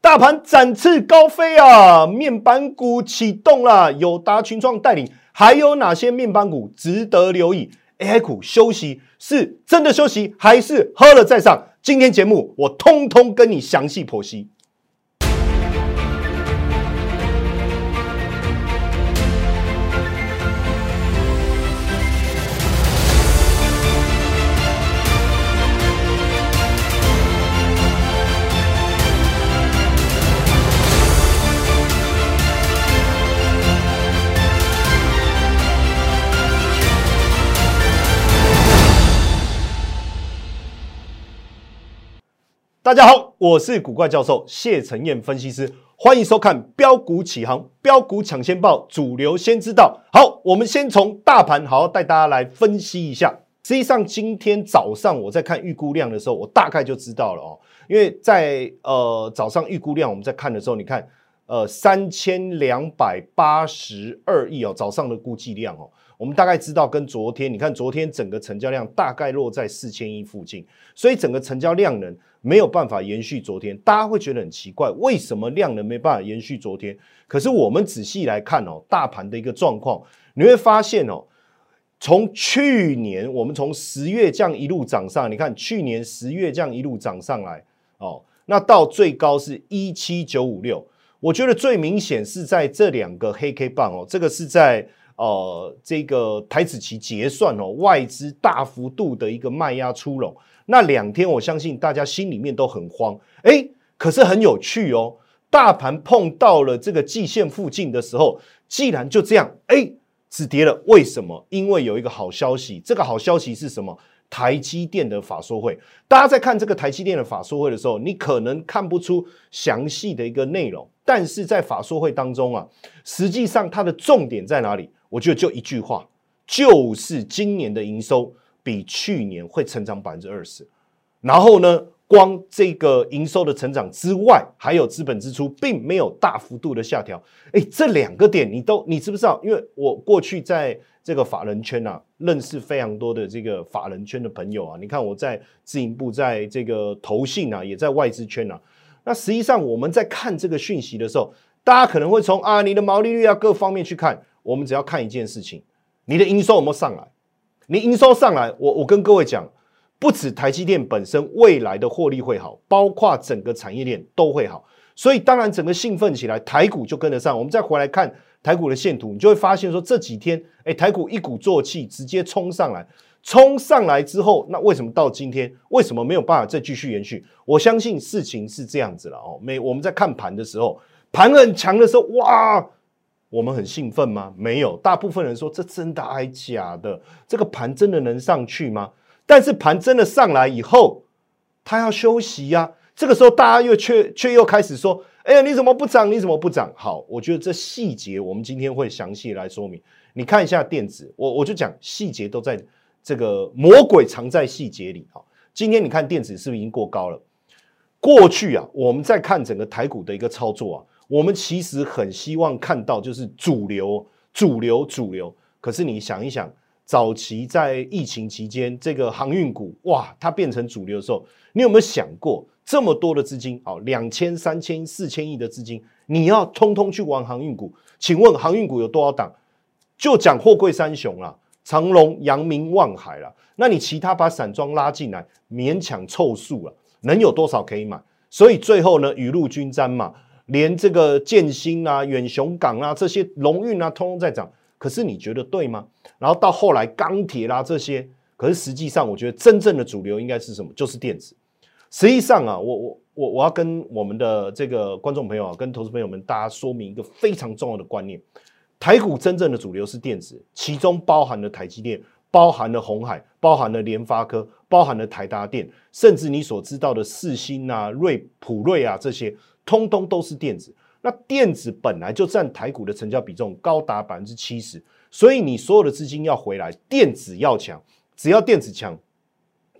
大盘展翅高飞啊！面板股启动啦，友达群创带领，还有哪些面板股值得留意？AI 股休息是真的休息，还是喝了再上？今天节目我通通跟你详细剖析。大家好，我是古怪教授谢承彦分析师，欢迎收看标股起航，标股抢先报，主流先知道。好，我们先从大盘好好带大家来分析一下。实际上，今天早上我在看预估量的时候，我大概就知道了哦，因为在呃早上预估量我们在看的时候，你看呃三千两百八十二亿哦，早上的估计量哦。我们大概知道，跟昨天你看，昨天整个成交量大概落在四千亿附近，所以整个成交量能没有办法延续昨天。大家会觉得很奇怪，为什么量能没办法延续昨天？可是我们仔细来看哦，大盘的一个状况，你会发现哦，从去年我们从十月这样一路涨上，你看去年十月这样一路涨上来哦，那到最高是一七九五六，我觉得最明显是在这两个黑 K 棒哦，这个是在。呃，这个台子期结算哦，外资大幅度的一个卖压出笼，那两天我相信大家心里面都很慌，哎，可是很有趣哦，大盘碰到了这个季线附近的时候，既然就这样，哎，止跌了，为什么？因为有一个好消息，这个好消息是什么？台积电的法说会，大家在看这个台积电的法说会的时候，你可能看不出详细的一个内容，但是在法说会当中啊，实际上它的重点在哪里？我觉得就一句话，就是今年的营收比去年会成长百分之二十。然后呢，光这个营收的成长之外，还有资本支出并没有大幅度的下调。哎，这两个点你都你知不知道？因为我过去在这个法人圈啊，认识非常多的这个法人圈的朋友啊。你看我在自营部，在这个投信啊，也在外资圈啊。那实际上我们在看这个讯息的时候，大家可能会从啊你的毛利率啊各方面去看。我们只要看一件事情，你的营收有没有上来？你营收上来，我我跟各位讲，不止台积电本身未来的获利会好，包括整个产业链都会好。所以当然整个兴奋起来，台股就跟得上。我们再回来看台股的线图，你就会发现说这几天，哎，台股一鼓作气直接冲上来，冲上来之后，那为什么到今天为什么没有办法再继续延续？我相信事情是这样子了哦。每我们在看盘的时候，盘很强的时候，哇！我们很兴奋吗？没有，大部分人说这真的还假的？这个盘真的能上去吗？但是盘真的上来以后，它要休息呀。这个时候大家又却却又开始说：“哎呀，你怎么不涨？你怎么不涨？”好，我觉得这细节我们今天会详细来说明。你看一下电子，我我就讲细节都在这个魔鬼藏在细节里啊。今天你看电子是不是已经过高了？过去啊，我们在看整个台股的一个操作啊。我们其实很希望看到就是主流、主流、主流。可是你想一想，早期在疫情期间，这个航运股哇，它变成主流的时候，你有没有想过，这么多的资金，哦，两千、三千、四千亿的资金，你要通通去玩航运股？请问航运股有多少档？就讲货柜三雄啦，长隆、阳明、望海了。那你其他把散装拉进来，勉强凑数了，能有多少可以买？所以最后呢，雨露均沾嘛。连这个建新啊、远雄港啊这些龙运啊，通通在涨。可是你觉得对吗？然后到后来钢铁啦这些，可是实际上我觉得真正的主流应该是什么？就是电子。实际上啊，我我我我要跟我们的这个观众朋友啊，跟投资朋友们大家说明一个非常重要的观念：台股真正的主流是电子，其中包含了台积电，包含了红海，包含了联发科，包含了台达电，甚至你所知道的四星啊、瑞普瑞啊这些。通通都是电子，那电子本来就占台股的成交比重高达百分之七十，所以你所有的资金要回来，电子要强，只要电子强，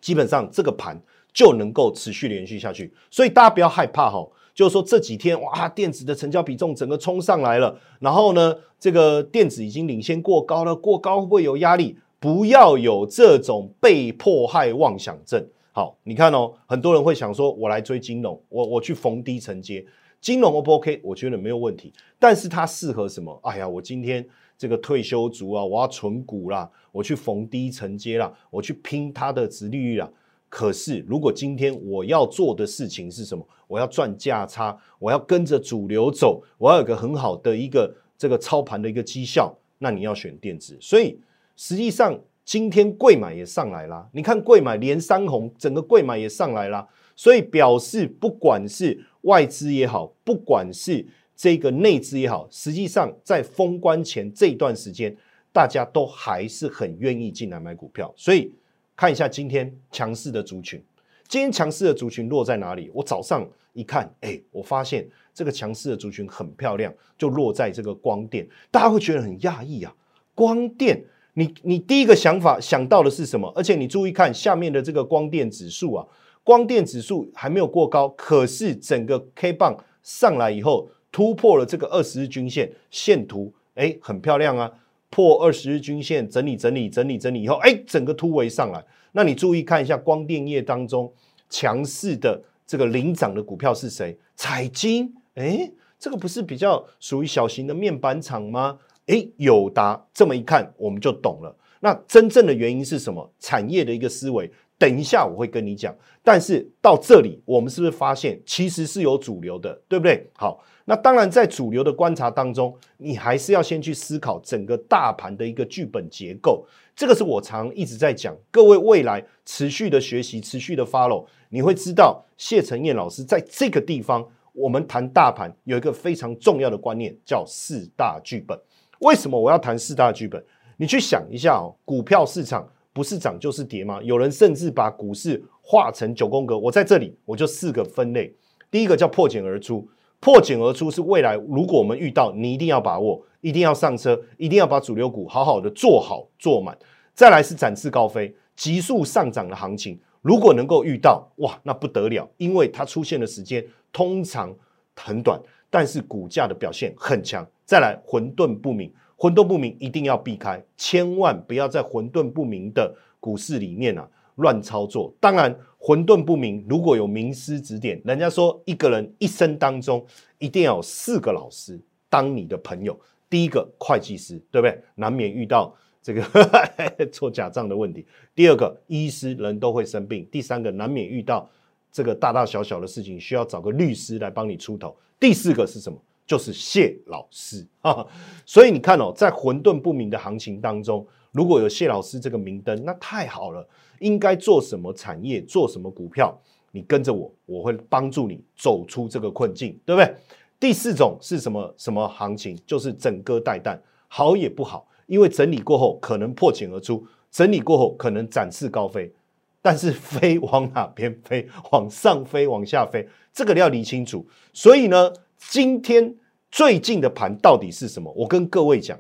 基本上这个盘就能够持续连续下去。所以大家不要害怕哈，就是说这几天哇，电子的成交比重整个冲上来了，然后呢，这个电子已经领先过高了，过高会不会有压力？不要有这种被迫害妄想症。好，你看哦，很多人会想说，我来追金融，我我去逢低承接，金融 O 不 OK？我觉得没有问题，但是它适合什么？哎呀，我今天这个退休族啊，我要存股啦，我去逢低承接啦，我去拼它的值利率啦。可是如果今天我要做的事情是什么？我要赚价差，我要跟着主流走，我要有个很好的一个这个操盘的一个绩效，那你要选电子。所以实际上今天贵买也上来啦，你看贵买连三红，整个贵买也上来啦。所以表示，不管是外资也好，不管是这个内资也好，实际上在封关前这一段时间，大家都还是很愿意进来买股票。所以看一下今天强势的族群，今天强势的族群落在哪里？我早上一看，哎，我发现这个强势的族群很漂亮，就落在这个光电。大家会觉得很讶异啊，光电，你你第一个想法想到的是什么？而且你注意看下面的这个光电指数啊。光电指数还没有过高，可是整个 K 棒上来以后，突破了这个二十日均线线图，哎，很漂亮啊！破二十日均线，整理整理整理整理以后，哎，整个突围上来。那你注意看一下光电业当中强势的这个领涨的股票是谁？彩金，哎，这个不是比较属于小型的面板厂吗？哎，友达，这么一看我们就懂了。那真正的原因是什么？产业的一个思维。等一下我会跟你讲，但是到这里我们是不是发现其实是有主流的，对不对？好，那当然在主流的观察当中，你还是要先去思考整个大盘的一个剧本结构。这个是我常一直在讲，各位未来持续的学习、持续的 follow，你会知道谢承彦老师在这个地方，我们谈大盘有一个非常重要的观念，叫四大剧本。为什么我要谈四大剧本？你去想一下哦，股票市场。不是涨就是跌吗？有人甚至把股市画成九宫格。我在这里，我就四个分类。第一个叫破茧而出，破茧而出是未来如果我们遇到，你一定要把握，一定要上车，一定要把主流股好好的做好做满。再来是展翅高飞，急速上涨的行情，如果能够遇到，哇，那不得了，因为它出现的时间通常很短，但是股价的表现很强。再来混沌不明。混沌不明一定要避开，千万不要在混沌不明的股市里面啊乱操作。当然，混沌不明如果有名师指点，人家说一个人一生当中一定要有四个老师当你的朋友。第一个会计师，对不对？难免遇到这个 做假账的问题。第二个医师，人都会生病。第三个难免遇到这个大大小小的事情，需要找个律师来帮你出头。第四个是什么？就是谢老师啊，所以你看哦，在混沌不明的行情当中，如果有谢老师这个明灯，那太好了。应该做什么产业，做什么股票，你跟着我，我会帮助你走出这个困境，对不对？第四种是什么？什么行情？就是整个带弹，好也不好，因为整理过后可能破茧而出，整理过后可能展翅高飞，但是飞往哪边飞？往上飞，往下飞，这个你要理清楚。所以呢？今天最近的盘到底是什么？我跟各位讲，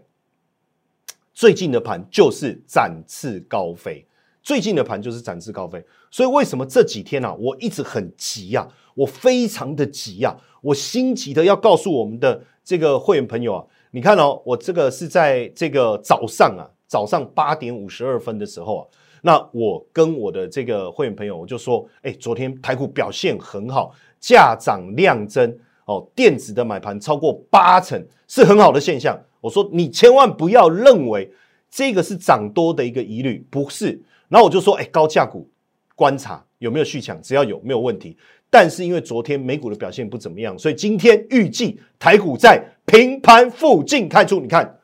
最近的盘就是展翅高飞。最近的盘就是展翅高飞。所以为什么这几天啊，我一直很急呀，我非常的急呀，我心急的要告诉我们的这个会员朋友啊，你看哦，我这个是在这个早上啊，早上八点五十二分的时候啊，那我跟我的这个会员朋友我就说，哎，昨天台股表现很好，价涨量增。哦，电子的买盘超过八成是很好的现象。我说你千万不要认为这个是涨多的一个疑虑，不是。然后我就说，哎，高价股观察有没有续强，只要有没有问题。但是因为昨天美股的表现不怎么样，所以今天预计台股在平盘附近开出。你看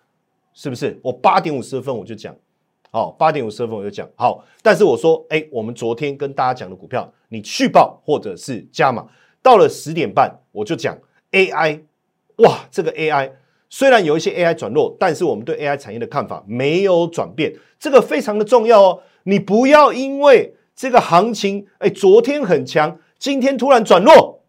是不是？我八点五十分我就讲，好，八点五十分我就讲好。但是我说，哎，我们昨天跟大家讲的股票，你续报或者是加码。到了十点半，我就讲 AI，哇，这个 AI 虽然有一些 AI 转弱，但是我们对 AI 产业的看法没有转变，这个非常的重要哦。你不要因为这个行情，哎，昨天很强，今天突然转弱，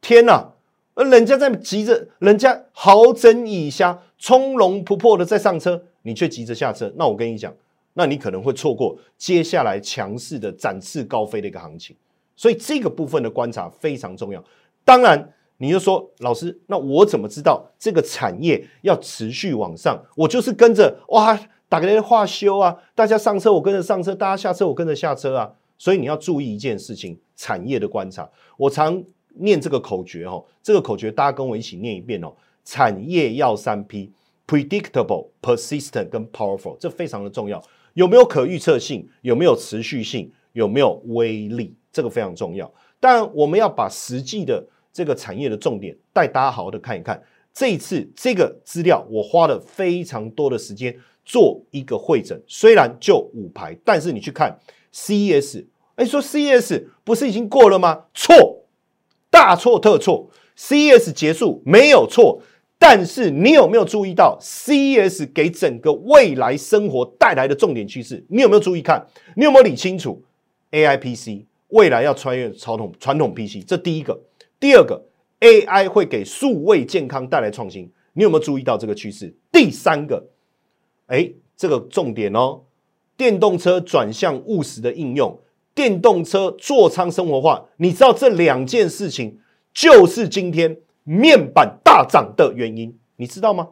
天哪！而人家在急着，人家好整以暇，从容不迫的在上车，你却急着下车，那我跟你讲，那你可能会错过接下来强势的展翅高飞的一个行情。所以这个部分的观察非常重要。当然，你就说老师，那我怎么知道这个产业要持续往上？我就是跟着哇，打个电话修啊，大家上车我跟着上车，大家下车我跟着下车啊。所以你要注意一件事情：产业的观察。我常念这个口诀哦，这个口诀大家跟我一起念一遍哦。产业要三 P：predictable、persistent 跟 powerful，这非常的重要。有没有可预测性？有没有持续性？有没有威力？这个非常重要。但，我们要把实际的这个产业的重点带大家好好的看一看。这一次这个资料，我花了非常多的时间做一个会诊。虽然就五排，但是你去看 CES，哎，说 CES 不是已经过了吗？错，大错特错。CES 结束没有错，但是你有没有注意到 CES 给整个未来生活带来的重点趋势？你有没有注意看？你有没有理清楚 AI PC 未来要穿越传统传统 PC？这第一个，第二个。AI 会给数位健康带来创新，你有没有注意到这个趋势？第三个，哎，这个重点哦，电动车转向务实的应用，电动车座舱生活化，你知道这两件事情就是今天面板大涨的原因，你知道吗？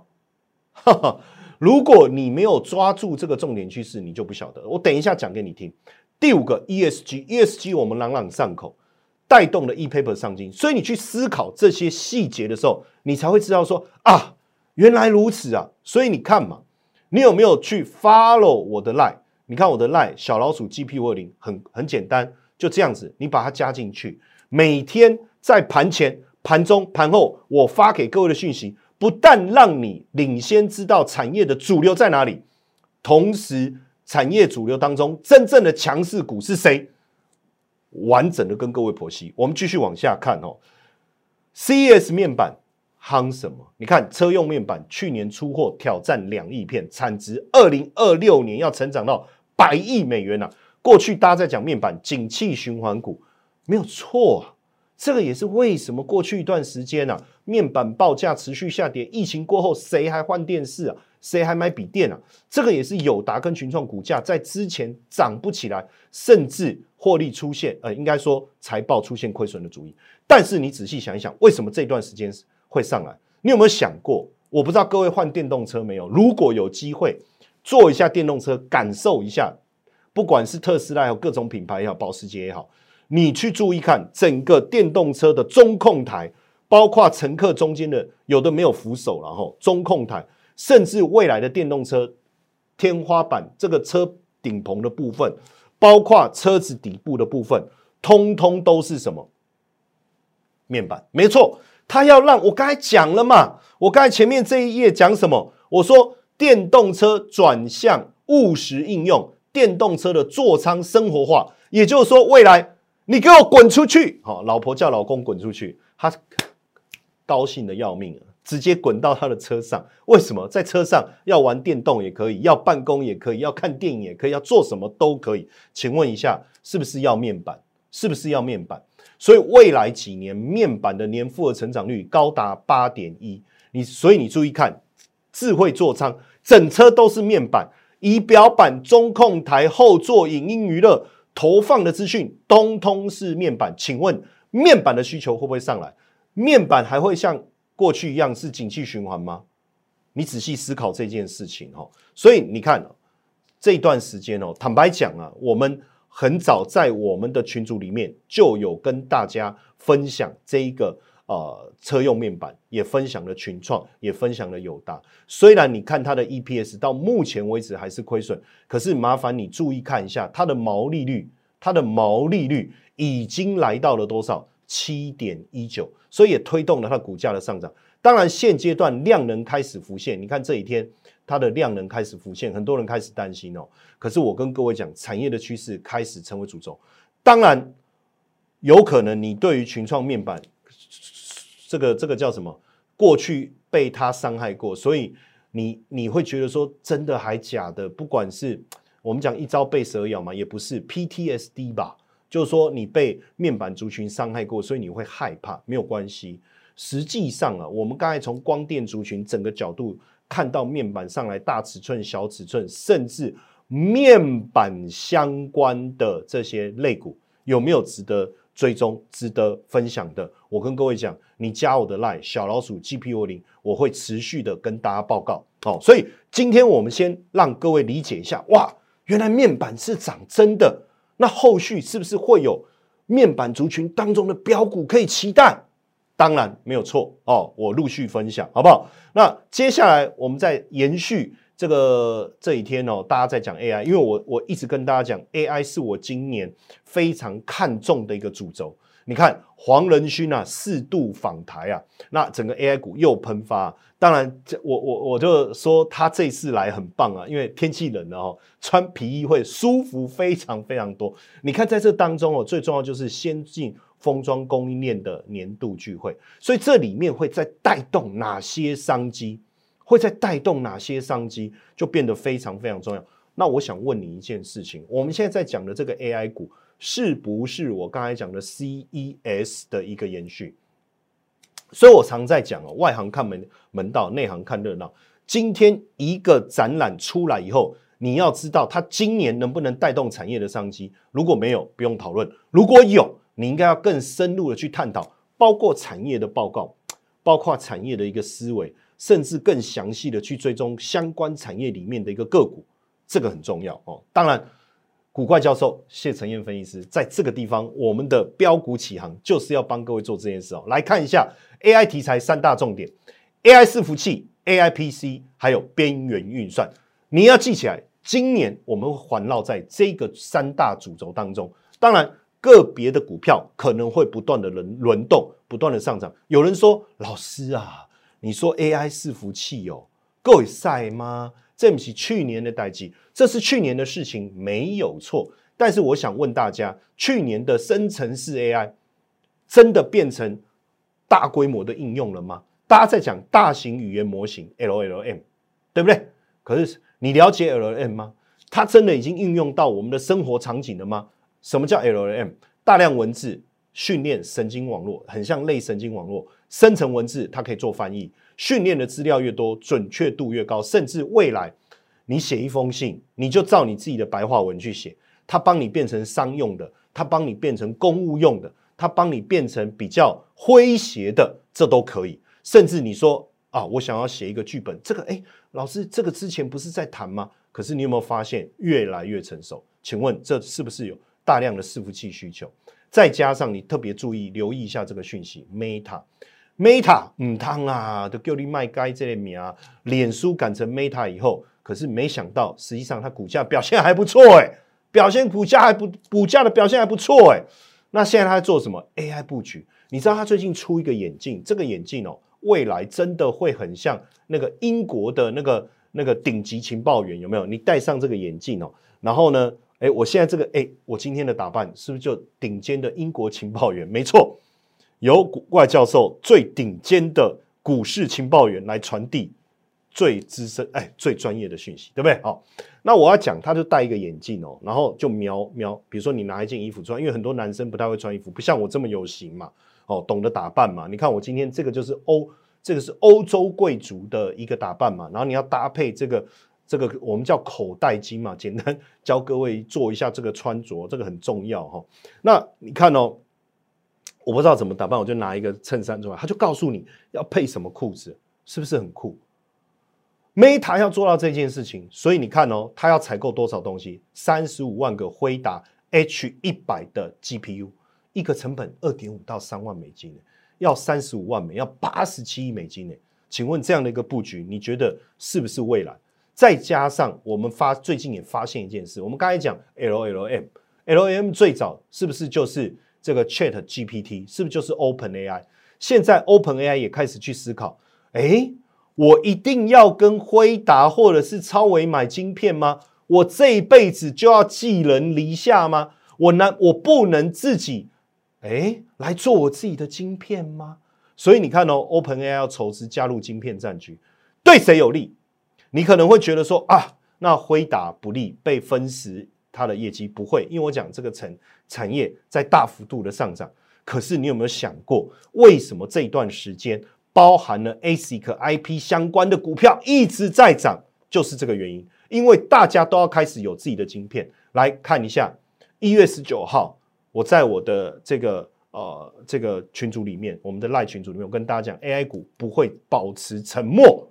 哈哈，如果你没有抓住这个重点趋势，你就不晓得。我等一下讲给你听。第五个 ESG，ESG 我们朗朗上口。带动了 ePaper 上金，所以你去思考这些细节的时候，你才会知道说啊，原来如此啊！所以你看嘛，你有没有去 follow 我的 line？你看我的 line 小老鼠 GP 五二零很很简单，就这样子，你把它加进去，每天在盘前、盘中、盘后，我发给各位的讯息，不但让你领先知道产业的主流在哪里，同时产业主流当中真正的强势股是谁？完整的跟各位剖析，我们继续往下看哦。C S 面板夯什么？你看车用面板去年出货挑战两亿片，产值二零二六年要成长到百亿美元呐。过去大家在讲面板景气循环股，没有错啊。这个也是为什么过去一段时间啊，面板报价持续下跌。疫情过后，谁还换电视啊？谁还买笔电啊？这个也是友达跟群创股价在之前涨不起来，甚至获利出现，呃，应该说财报出现亏损的主意。但是你仔细想一想，为什么这段时间会上来？你有没有想过？我不知道各位换电动车没有？如果有机会坐一下电动车，感受一下，不管是特斯拉有各种品牌也好，保时捷也好。你去注意看整个电动车的中控台，包括乘客中间的有的没有扶手，然后中控台，甚至未来的电动车天花板这个车顶棚的部分，包括车子底部的部分，通通都是什么面板？没错，它要让我刚才讲了嘛，我刚才前面这一页讲什么？我说电动车转向务实应用，电动车的座舱生活化，也就是说未来。你给我滚出去！好，老婆叫老公滚出去，他高兴的要命啊，直接滚到他的车上。为什么？在车上要玩电动也可以，要办公也可以，要看电影也可以，要做什么都可以。请问一下，是不是要面板？是不是要面板？所以未来几年面板的年复合成长率高达八点一。你所以你注意看，智慧座舱整车都是面板，仪表板、中控台、后座、影音娱乐。投放的资讯通通是面板，请问面板的需求会不会上来？面板还会像过去一样是景气循环吗？你仔细思考这件事情哦。所以你看这段时间哦，坦白讲啊，我们很早在我们的群组里面就有跟大家分享这一个。呃，车用面板也分享了群创，也分享了友达。虽然你看它的 EPS 到目前为止还是亏损，可是麻烦你注意看一下它的毛利率，它的毛利率已经来到了多少？七点一九，所以也推动了它股价的上涨。当然，现阶段量能开始浮现，你看这几天它的量能开始浮现，很多人开始担心哦。可是我跟各位讲，产业的趋势开始成为主轴。当然，有可能你对于群创面板。这个这个叫什么？过去被它伤害过，所以你你会觉得说真的还假的？不管是我们讲一朝被蛇咬嘛，也不是 PTSD 吧？就是说你被面板族群伤害过，所以你会害怕。没有关系，实际上啊，我们刚才从光电族群整个角度看到面板上来大尺寸、小尺寸，甚至面板相关的这些类股，有没有值得？追踪值得分享的，我跟各位讲，你加我的 line 小老鼠 G P O 零，我会持续的跟大家报告。好，所以今天我们先让各位理解一下，哇，原来面板是涨真的，那后续是不是会有面板族群当中的标股可以期待？当然没有错哦，我陆续分享好不好？那接下来我们再延续这个这几天哦，大家在讲 AI，因为我我一直跟大家讲 AI 是我今年非常看重的一个主轴。你看黄仁勋啊，四度访台啊，那整个 AI 股又喷发。当然，这我我我就说他这次来很棒啊，因为天气冷了哦，穿皮衣会舒服非常非常多。你看在这当中哦，最重要就是先进封装供应链的年度聚会，所以这里面会在带动哪些商机？会在带动哪些商机？就变得非常非常重要。那我想问你一件事情：我们现在在讲的这个 AI 股。是不是我刚才讲的 CES 的一个延续？所以我常在讲哦，外行看门门道，内行看热闹。今天一个展览出来以后，你要知道它今年能不能带动产业的商机。如果没有，不用讨论；如果有，你应该要更深入的去探讨，包括产业的报告，包括产业的一个思维，甚至更详细的去追踪相关产业里面的一个个股，这个很重要哦。当然。古怪教授谢承彦分析师在这个地方，我们的标股起航就是要帮各位做这件事哦。来看一下 AI 题材三大重点：AI 伺服器、AI PC，还有边缘运算。你要记起来，今年我们会环绕在这个三大主轴当中。当然，个别的股票可能会不断的轮轮动，不断的上涨。有人说：“老师啊，你说 AI 伺服器哦，够晒吗？”这不是去年的代际，这是去年的事情，没有错。但是我想问大家，去年的生成式 AI 真的变成大规模的应用了吗？大家在讲大型语言模型 LLM，对不对？可是你了解 LLM 吗？它真的已经应用到我们的生活场景了吗？什么叫 LLM？大量文字训练神经网络，很像类神经网络，生成文字它可以做翻译。训练的资料越多，准确度越高，甚至未来你写一封信，你就照你自己的白话文去写，它帮你变成商用的，它帮你变成公务用的，它帮你变成比较诙谐的，这都可以。甚至你说啊，我想要写一个剧本，这个哎，老师，这个之前不是在谈吗？可是你有没有发现越来越成熟？请问这是不是有大量的伺服器需求？再加上你特别注意留意一下这个讯息，Meta。Meta 唔汤啊，都叫你卖该这类名啊。脸书改成 Meta 以后，可是没想到，实际上它股价表现还不错哎，表现股价还不股价的表现还不错哎。那现在它在做什么 AI 布局？你知道它最近出一个眼镜，这个眼镜哦，未来真的会很像那个英国的那个那个顶级情报员，有没有？你戴上这个眼镜哦，然后呢，哎，我现在这个哎，我今天的打扮是不是就顶尖的英国情报员？没错。由古怪教授最顶尖的股市情报员来传递最资深、哎最专业的讯息，对不对？好，那我要讲，他就戴一个眼镜哦，然后就瞄瞄，比如说你拿一件衣服穿，因为很多男生不太会穿衣服，不像我这么有型嘛，哦，懂得打扮嘛。你看我今天这个就是欧，这个是欧洲贵族的一个打扮嘛，然后你要搭配这个这个我们叫口袋巾嘛，简单 教各位做一下这个穿着，这个很重要哈。那你看哦。我不知道怎么打扮，我就拿一个衬衫出来，他就告诉你要配什么裤子，是不是很酷？Meta 要做到这件事情，所以你看哦，他要采购多少东西？三十五万个辉达 H 一百的 GPU，一个成本二点五到三万美金要三十五万美，要八十七亿美金呢。请问这样的一个布局，你觉得是不是未来？再加上我们发最近也发现一件事，我们刚才讲 LLM，LLM 最早是不是就是？这个 Chat GPT 是不是就是 Open AI？现在 Open AI 也开始去思考，哎，我一定要跟辉达或者是超维买晶片吗？我这一辈子就要寄人篱下吗？我难，我不能自己哎来做我自己的晶片吗？所以你看哦，Open AI 要筹资加入晶片战局，对谁有利？你可能会觉得说啊，那辉达不利，被分食。它的业绩不会，因为我讲这个产产业在大幅度的上涨。可是你有没有想过，为什么这一段时间包含了 ASIC IP 相关的股票一直在涨？就是这个原因，因为大家都要开始有自己的晶片。来看一下，一月十九号，我在我的这个呃这个群组里面，我们的赖群组里面，我跟大家讲，AI 股不会保持沉默，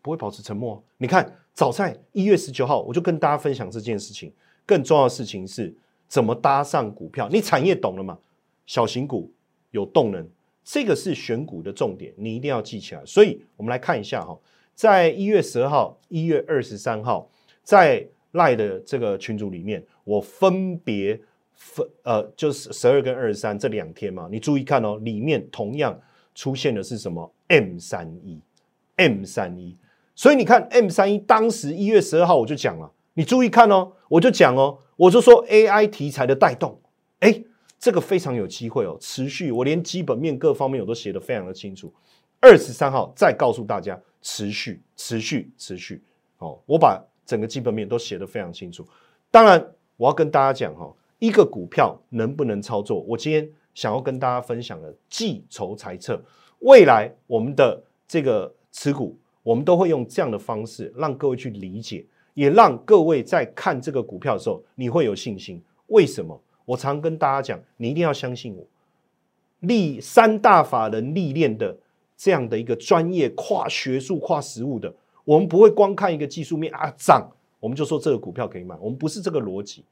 不会保持沉默。你看。早在一月十九号，我就跟大家分享这件事情。更重要的事情是，怎么搭上股票？你产业懂了吗？小型股有动能，这个是选股的重点，你一定要记起来。所以，我们来看一下哈，在一月十二号、一月二十三号，在赖的这个群组里面，我分别分呃，就是十二跟二十三这两天嘛，你注意看哦，里面同样出现的是什么？M 三一，M 三一。所以你看 M 三一，当时一月十二号我就讲了，你注意看哦，我就讲哦，我就说 AI 题材的带动，哎，这个非常有机会哦，持续，我连基本面各方面我都写得非常的清楚。二十三号再告诉大家，持续，持续，持续，哦，我把整个基本面都写得非常清楚。当然，我要跟大家讲哈，一个股票能不能操作，我今天想要跟大家分享的计筹猜测，未来我们的这个持股。我们都会用这样的方式让各位去理解，也让各位在看这个股票的时候，你会有信心。为什么？我常跟大家讲，你一定要相信我。历三大法人历练的这样的一个专业、跨学术、跨实务的，我们不会光看一个技术面啊涨，我们就说这个股票可以买。我们不是这个逻辑，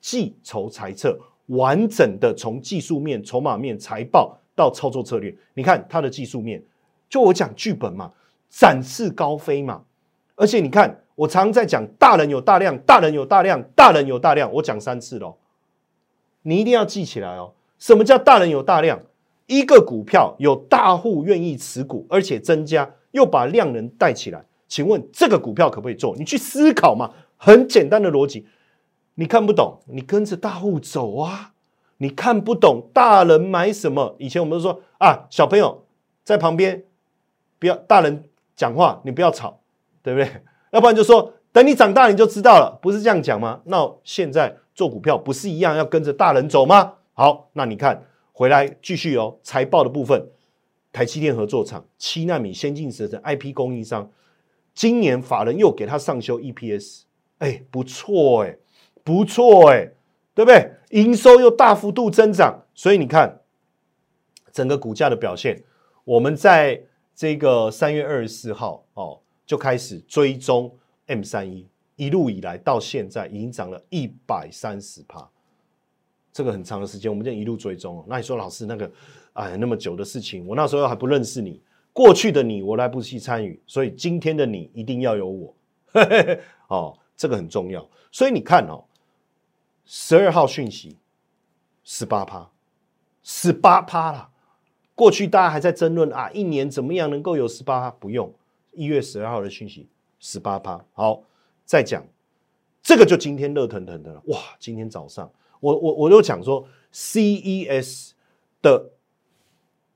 计筹猜测，完整的从技术面、筹码面、财报到操作策略。你看它的技术面，就我讲剧本嘛。展翅高飞嘛，而且你看，我常在讲大人有大量，大人有大量，大人有大量，我讲三次喽，你一定要记起来哦。什么叫大人有大量？一个股票有大户愿意持股，而且增加，又把量能带起来，请问这个股票可不可以做？你去思考嘛，很简单的逻辑。你看不懂，你跟着大户走啊。你看不懂大人买什么？以前我们都说啊，小朋友在旁边，不要大人。讲话你不要吵，对不对？要不然就说等你长大你就知道了，不是这样讲吗？那现在做股票不是一样要跟着大人走吗？好，那你看回来继续哦。财报的部分，台积电合作厂七纳米先进制程 IP 供应商，今年法人又给他上修 EPS，哎，不错哎，不错哎，对不对？营收又大幅度增长，所以你看整个股价的表现，我们在。这个三月二十四号哦，就开始追踪 M 三一，一路以来到现在已经涨了一百三十趴，这个很长的时间，我们就一路追踪。那你说老师那个哎那么久的事情，我那时候还不认识你，过去的你我来不及参与，所以今天的你一定要有我嘿嘿 哦，这个很重要。所以你看哦，十二号讯息十八趴，十八趴了。过去大家还在争论啊，一年怎么样能够有十八趴？不用，一月十二号的讯息，十八趴。好，再讲这个就今天热腾腾的了。哇，今天早上我我我都讲说，CES 的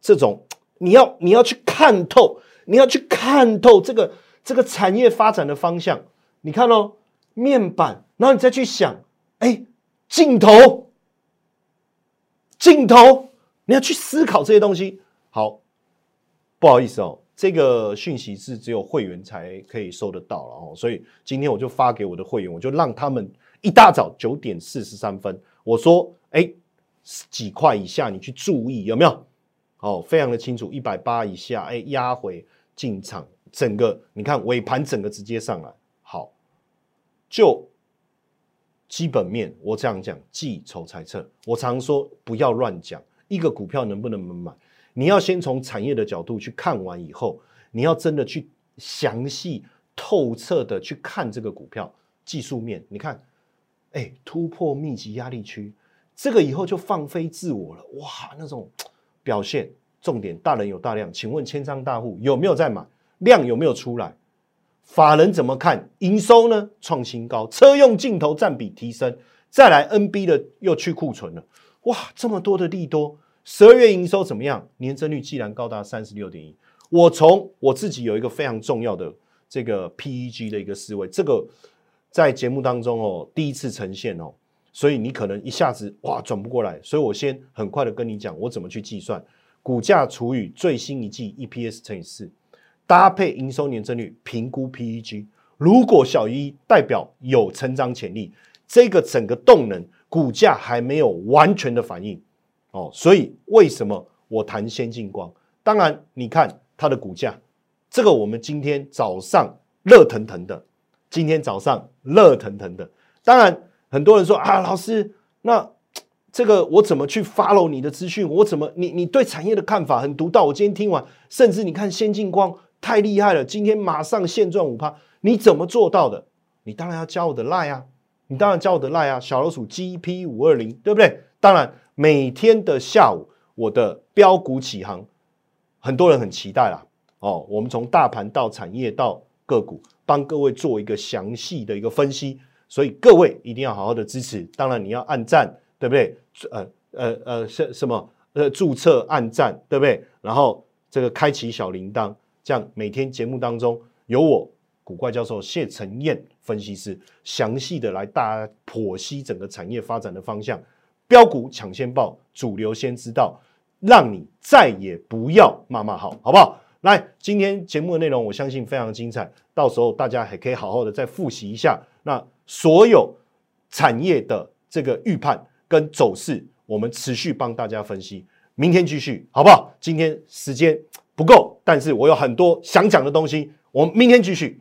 这种你要你要去看透，你要去看透这个这个产业发展的方向。你看哦，面板，然后你再去想，哎，镜头，镜头。你要去思考这些东西。好，不好意思哦，这个讯息是只有会员才可以收得到了哦，所以今天我就发给我的会员，我就让他们一大早九点四十三分，我说，哎，几块以下你去注意有没有？哦，非常的清楚，一百八以下，哎，压回进场，整个你看尾盘整个直接上来，好，就基本面我这样讲，计筹猜测，我常说不要乱讲。一个股票能不能买？你要先从产业的角度去看完以后，你要真的去详细透彻的去看这个股票技术面。你看，哎，突破密集压力区，这个以后就放飞自我了。哇，那种表现，重点大人有大量。请问千仓大户有没有在买？量有没有出来？法人怎么看？营收呢？创新高，车用镜头占比提升，再来 NB 的又去库存了。哇，这么多的利多，十二月营收怎么样？年增率既然高达三十六点一，我从我自己有一个非常重要的这个 PEG 的一个思维，这个在节目当中哦第一次呈现哦，所以你可能一下子哇转不过来，所以我先很快的跟你讲我怎么去计算股价除以最新一季 EPS 乘以四，搭配营收年增率评估 PEG，如果小于一代表有成长潜力，这个整个动能。股价还没有完全的反应哦，所以为什么我谈先进光？当然，你看它的股价，这个我们今天早上热腾腾的，今天早上热腾腾的。当然，很多人说啊，老师，那这个我怎么去 follow 你的资讯？我怎么你你对产业的看法很独到？我今天听完，甚至你看先进光太厉害了，今天马上现赚五趴，你怎么做到的？你当然要加我的 line 啊，你当然加我的 line 啊，小老鼠 GP 五二零，对不对？当然每天的下午，我的标股起航，很多人很期待啦。哦，我们从大盘到产业到个股，帮各位做一个详细的一个分析，所以各位一定要好好的支持。当然你要按赞，对不对？呃呃呃，什什么？呃，注册按赞，对不对？然后这个开启小铃铛，这样每天节目当中有我古怪教授谢承彦分析师详细的来大家剖析整个产业发展的方向，标股抢先报，主流先知道，让你再也不要骂骂好，好不好？来，今天节目的内容我相信非常精彩，到时候大家还可以好好的再复习一下。那所有产业的这个预判跟走势，我们持续帮大家分析。明天继续，好不好？今天时间不够，但是我有很多想讲的东西，我们明天继续。